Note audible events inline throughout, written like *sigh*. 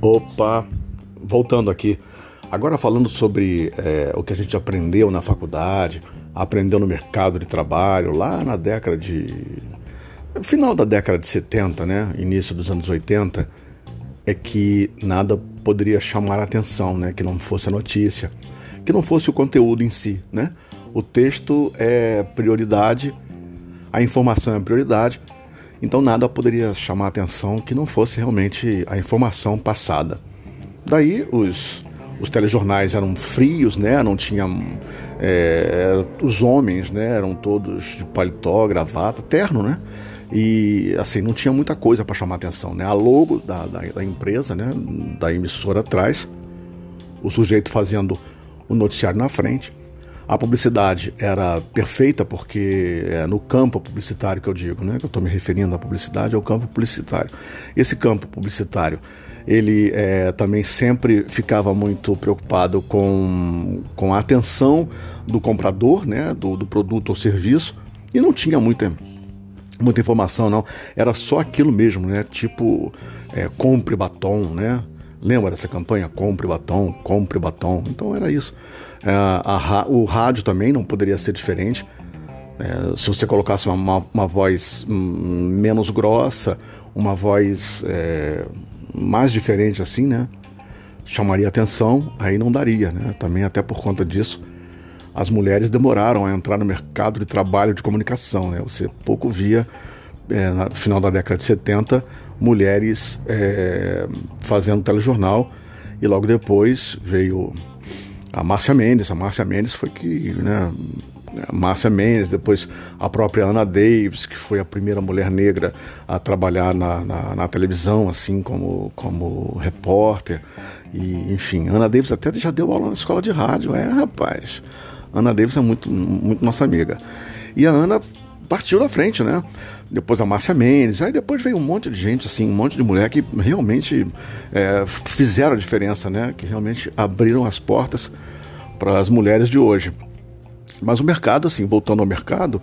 Opa, voltando aqui. Agora falando sobre é, o que a gente aprendeu na faculdade, aprendeu no mercado de trabalho, lá na década de. final da década de 70, né? Início dos anos 80, é que nada poderia chamar a atenção, né? Que não fosse a notícia, que não fosse o conteúdo em si, né? O texto é prioridade, a informação é prioridade, então nada poderia chamar a atenção que não fosse realmente a informação passada. Daí os os telejornais eram frios, né? Não tinham é, os homens, né? Eram todos de paletó, gravata, terno, né? E assim não tinha muita coisa para chamar atenção, né? A logo da, da, da, empresa, né? Da emissora atrás, o sujeito fazendo o noticiário na frente. A publicidade era perfeita porque é no campo publicitário que eu digo, né? Que eu estou me referindo à publicidade, é o campo publicitário. Esse campo publicitário ele é, também sempre ficava muito preocupado com, com a atenção do comprador, né, do, do produto ou serviço, e não tinha muita, muita informação, não. Era só aquilo mesmo, né? Tipo, é, compre batom, né? Lembra dessa campanha? Compre batom, compre batom. Então era isso. É, a, o rádio também não poderia ser diferente. É, se você colocasse uma, uma, uma voz hum, menos grossa, uma voz é, mais diferente assim, né? Chamaria atenção, aí não daria, né? Também até por conta disso, as mulheres demoraram a entrar no mercado de trabalho de comunicação, né? Você pouco via, é, no final da década de 70, mulheres é, fazendo telejornal e logo depois veio a Márcia Mendes. A Márcia Mendes foi que né, Márcia Mendes, depois a própria Ana Davis, que foi a primeira mulher negra a trabalhar na, na, na televisão, assim como, como repórter. E, enfim, Ana Davis até já deu aula na escola de rádio, é, rapaz. Ana Davis é muito, muito nossa amiga. E a Ana partiu da frente, né? Depois a Márcia Mendes, aí depois veio um monte de gente, assim, um monte de mulher que realmente é, fizeram a diferença, né? Que realmente abriram as portas para as mulheres de hoje. Mas o mercado, assim, voltando ao mercado,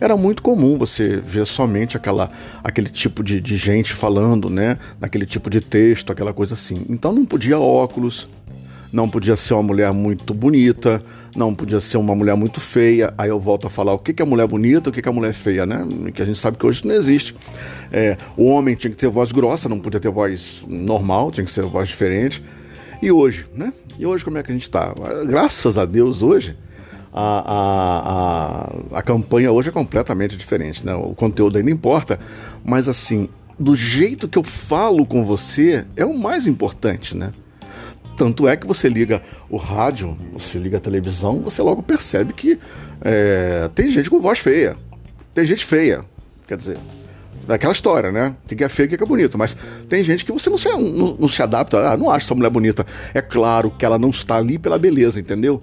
era muito comum você ver somente aquela, aquele tipo de, de gente falando, né? Naquele tipo de texto, aquela coisa assim. Então não podia óculos, não podia ser uma mulher muito bonita, não podia ser uma mulher muito feia. Aí eu volto a falar o que é mulher bonita, o que é mulher feia, né? Que a gente sabe que hoje não existe. É, o homem tinha que ter voz grossa, não podia ter voz normal, tinha que ser voz diferente. E hoje, né? E hoje como é que a gente está? Graças a Deus hoje a, a, a, a campanha hoje é completamente diferente, né? O conteúdo ainda importa, mas assim, do jeito que eu falo com você é o mais importante, né? Tanto é que você liga o rádio, você liga a televisão, você logo percebe que é, tem gente com voz feia. Tem gente feia. Quer dizer, é aquela história, né? O que é feio, o que é bonito. Mas tem gente que você não se, não, não se adapta. Ah, não acha essa mulher bonita. É claro que ela não está ali pela beleza, entendeu?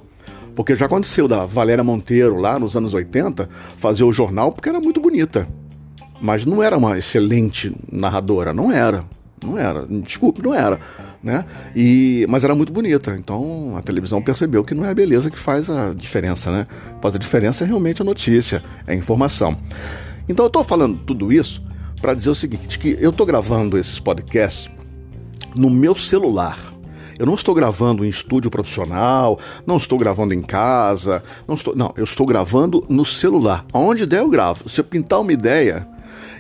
Porque já aconteceu da Valéria Monteiro, lá nos anos 80, fazer o jornal porque era muito bonita. Mas não era uma excelente narradora, não era. Não era, desculpe, não era. Né? E, mas era muito bonita. Então a televisão percebeu que não é a beleza que faz a diferença, né? Faz a diferença é realmente a notícia, é a informação. Então eu estou falando tudo isso para dizer o seguinte: que eu estou gravando esses podcasts no meu celular. Eu não estou gravando em estúdio profissional, não estou gravando em casa, não estou, não, eu estou gravando no celular. Aonde der eu gravo. Se eu pintar uma ideia,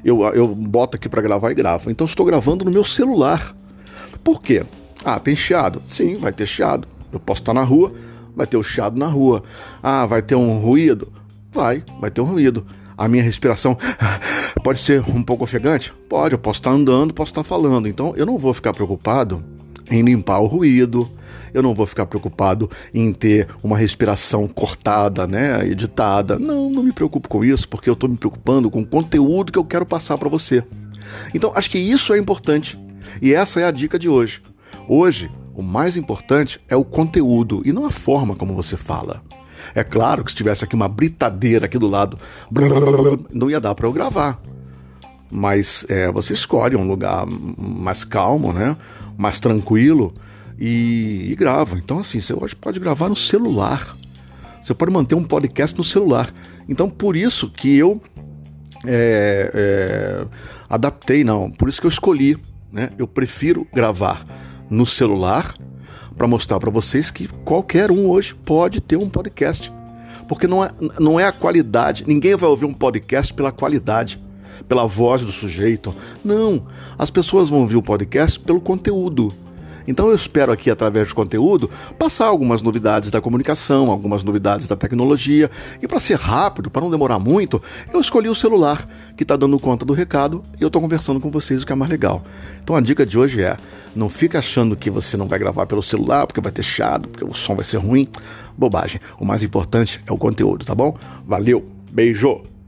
eu, eu boto aqui para gravar e gravo. Então estou gravando no meu celular. Por quê? Ah, tem chiado? Sim, vai ter chiado. Eu posso estar na rua, vai ter o chiado na rua. Ah, vai ter um ruído? Vai, vai ter um ruído. A minha respiração *sighs* pode ser um pouco ofegante? Pode, eu posso estar andando, posso estar falando. Então eu não vou ficar preocupado em limpar o ruído, eu não vou ficar preocupado em ter uma respiração cortada, né, editada. Não, não me preocupo com isso, porque eu estou me preocupando com o conteúdo que eu quero passar para você. Então, acho que isso é importante. E essa é a dica de hoje. Hoje, o mais importante é o conteúdo e não a forma como você fala. É claro que se tivesse aqui uma britadeira aqui do lado, não ia dar para eu gravar. Mas é, você escolhe um lugar mais calmo, né? mais tranquilo e, e grava. Então, assim, você hoje pode gravar no celular. Você pode manter um podcast no celular. Então, por isso que eu é, é, adaptei, não. Por isso que eu escolhi. Né? Eu prefiro gravar no celular para mostrar para vocês que qualquer um hoje pode ter um podcast. Porque não é, não é a qualidade. Ninguém vai ouvir um podcast pela qualidade, pela voz do sujeito. Não. As pessoas vão ouvir o podcast pelo conteúdo. Então eu espero aqui, através do conteúdo, passar algumas novidades da comunicação, algumas novidades da tecnologia. E para ser rápido, para não demorar muito, eu escolhi o celular, que está dando conta do recado, e eu estou conversando com vocês, o que é mais legal. Então a dica de hoje é: não fica achando que você não vai gravar pelo celular, porque vai ter chato, porque o som vai ser ruim. Bobagem. O mais importante é o conteúdo, tá bom? Valeu, beijo!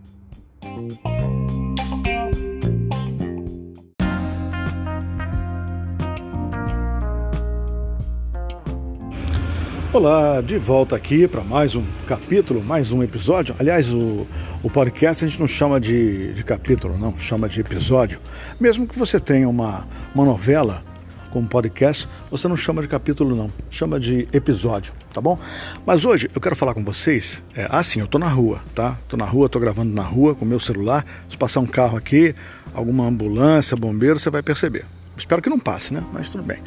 Olá, de volta aqui para mais um capítulo, mais um episódio. Aliás, o, o podcast a gente não chama de, de capítulo, não, chama de episódio. Mesmo que você tenha uma, uma novela como podcast, você não chama de capítulo, não, chama de episódio, tá bom? Mas hoje eu quero falar com vocês. É, assim, eu tô na rua, tá? Tô na rua, tô gravando na rua com meu celular. Se passar um carro aqui, alguma ambulância, bombeiro, você vai perceber. Espero que não passe, né? Mas tudo bem.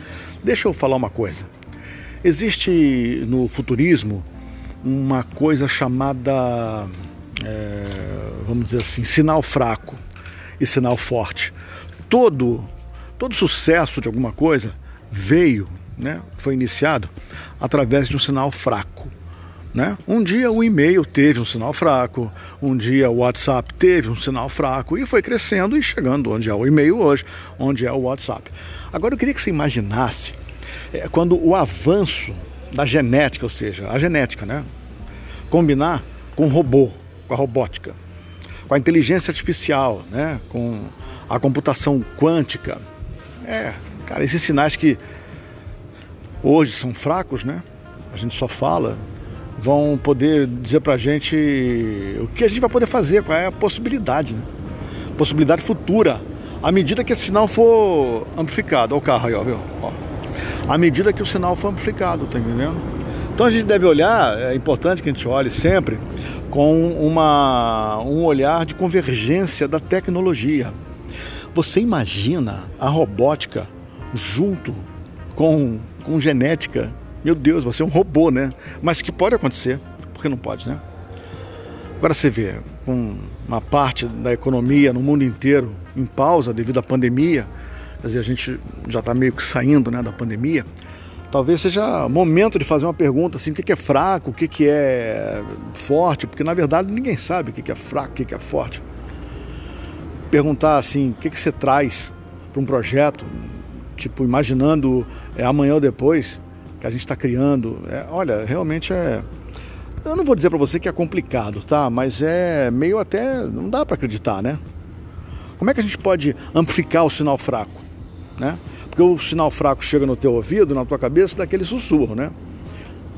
Deixa eu falar uma coisa. Existe no futurismo uma coisa chamada, é, vamos dizer assim, sinal fraco e sinal forte. Todo, todo sucesso de alguma coisa veio, né, foi iniciado através de um sinal fraco. Né? Um dia o e-mail teve um sinal fraco, um dia o WhatsApp teve um sinal fraco e foi crescendo e chegando onde é o e-mail hoje, onde é o WhatsApp. Agora eu queria que você imaginasse é quando o avanço da genética, ou seja, a genética, né? Combinar com o robô, com a robótica, com a inteligência artificial, né? Com a computação quântica. É, cara, esses sinais que hoje são fracos, né? A gente só fala, vão poder dizer pra gente o que a gente vai poder fazer, qual é a possibilidade, né? Possibilidade futura, à medida que esse sinal for amplificado. Olha o carro aí, ó, viu? À medida que o sinal for amplificado, tá entendendo? Então a gente deve olhar, é importante que a gente olhe sempre com uma, um olhar de convergência da tecnologia. Você imagina a robótica junto com, com genética? Meu Deus, você é um robô, né? Mas que pode acontecer, porque não pode, né? Agora você vê, com uma parte da economia no mundo inteiro em pausa devido à pandemia, quer dizer, a gente já está meio que saindo né, da pandemia, talvez seja momento de fazer uma pergunta assim, o que é fraco, o que é forte, porque na verdade ninguém sabe o que é fraco, o que é forte. Perguntar assim, o que, que você traz para um projeto, tipo, imaginando é, amanhã ou depois que a gente está criando. É, olha, realmente é. Eu não vou dizer para você que é complicado, tá? Mas é meio até. Não dá para acreditar, né? Como é que a gente pode amplificar o sinal fraco? Né? Porque o sinal fraco chega no teu ouvido, na tua cabeça, daquele sussurro, né?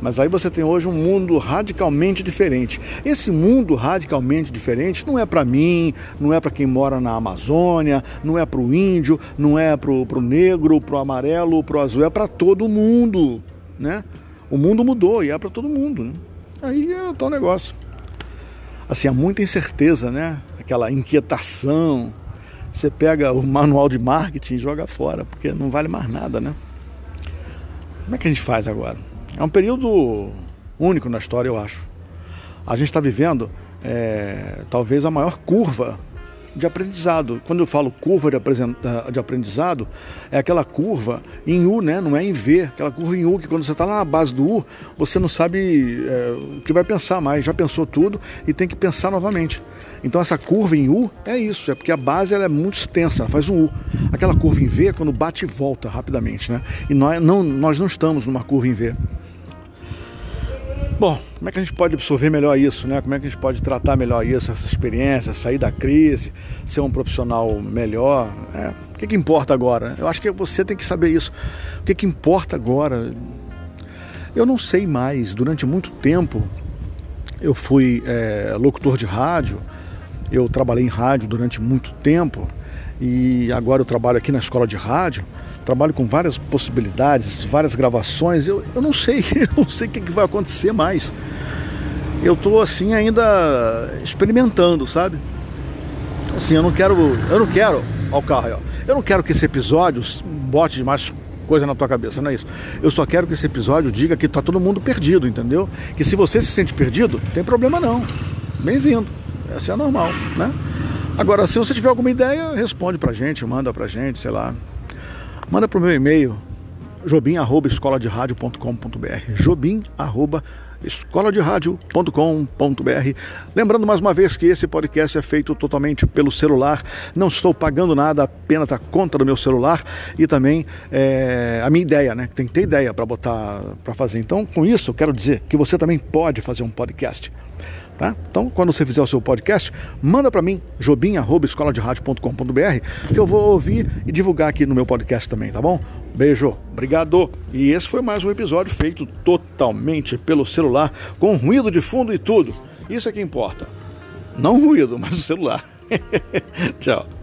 Mas aí você tem hoje um mundo radicalmente diferente. Esse mundo radicalmente diferente não é para mim, não é para quem mora na Amazônia, não é para o índio, não é para o negro, para o amarelo, para o azul, é para todo mundo, né? O mundo mudou e é para todo mundo. Né? Aí é tal negócio. Assim, há muita incerteza, né? Aquela inquietação, você pega o manual de marketing e joga fora, porque não vale mais nada, né? Como é que a gente faz agora? É um período único na história, eu acho. A gente está vivendo é, talvez a maior curva de aprendizado. Quando eu falo curva de aprendizado, é aquela curva em U, né? não é em V. Aquela curva em U que quando você está lá na base do U, você não sabe é, o que vai pensar mais. Já pensou tudo e tem que pensar novamente. Então essa curva em U é isso, é porque a base ela é muito extensa, ela faz um U. Aquela curva em V é quando bate e volta rapidamente. Né? E nós não, nós não estamos numa curva em V. Bom, como é que a gente pode absorver melhor isso, né? Como é que a gente pode tratar melhor isso, essa experiência, sair da crise, ser um profissional melhor? Né? O que, que importa agora? Eu acho que você tem que saber isso. O que, que importa agora? Eu não sei mais. Durante muito tempo, eu fui é, locutor de rádio, eu trabalhei em rádio durante muito tempo e agora eu trabalho aqui na escola de rádio trabalho com várias possibilidades, várias gravações. Eu, eu não sei, *laughs* eu não sei o que, que vai acontecer mais. Eu estou assim ainda experimentando, sabe? assim, eu não quero, eu não quero, ó o carro aí, ó. Eu não quero que esse episódio bote mais coisa na tua cabeça, não é isso. Eu só quero que esse episódio diga que tá todo mundo perdido, entendeu? Que se você se sente perdido, tem problema não. Bem-vindo. Essa é normal, né? Agora, se você tiver alguma ideia, responde pra gente, manda pra gente, sei lá. Manda pro meu e-mail, jobim@escoladeradio.com.br. jobim@escoladeradio.com.br. Lembrando mais uma vez que esse podcast é feito totalmente pelo celular. Não estou pagando nada, apenas a conta do meu celular e também é, a minha ideia, né? Tem que ter ideia para botar para fazer. Então, com isso, quero dizer que você também pode fazer um podcast. Tá? Então, quando você fizer o seu podcast, manda para mim, jobim.escoladeradio.com.br, que eu vou ouvir e divulgar aqui no meu podcast também, tá bom? Beijo, obrigado. E esse foi mais um episódio feito totalmente pelo celular, com ruído de fundo e tudo. Isso é que importa. Não ruído, mas o celular. *laughs* Tchau.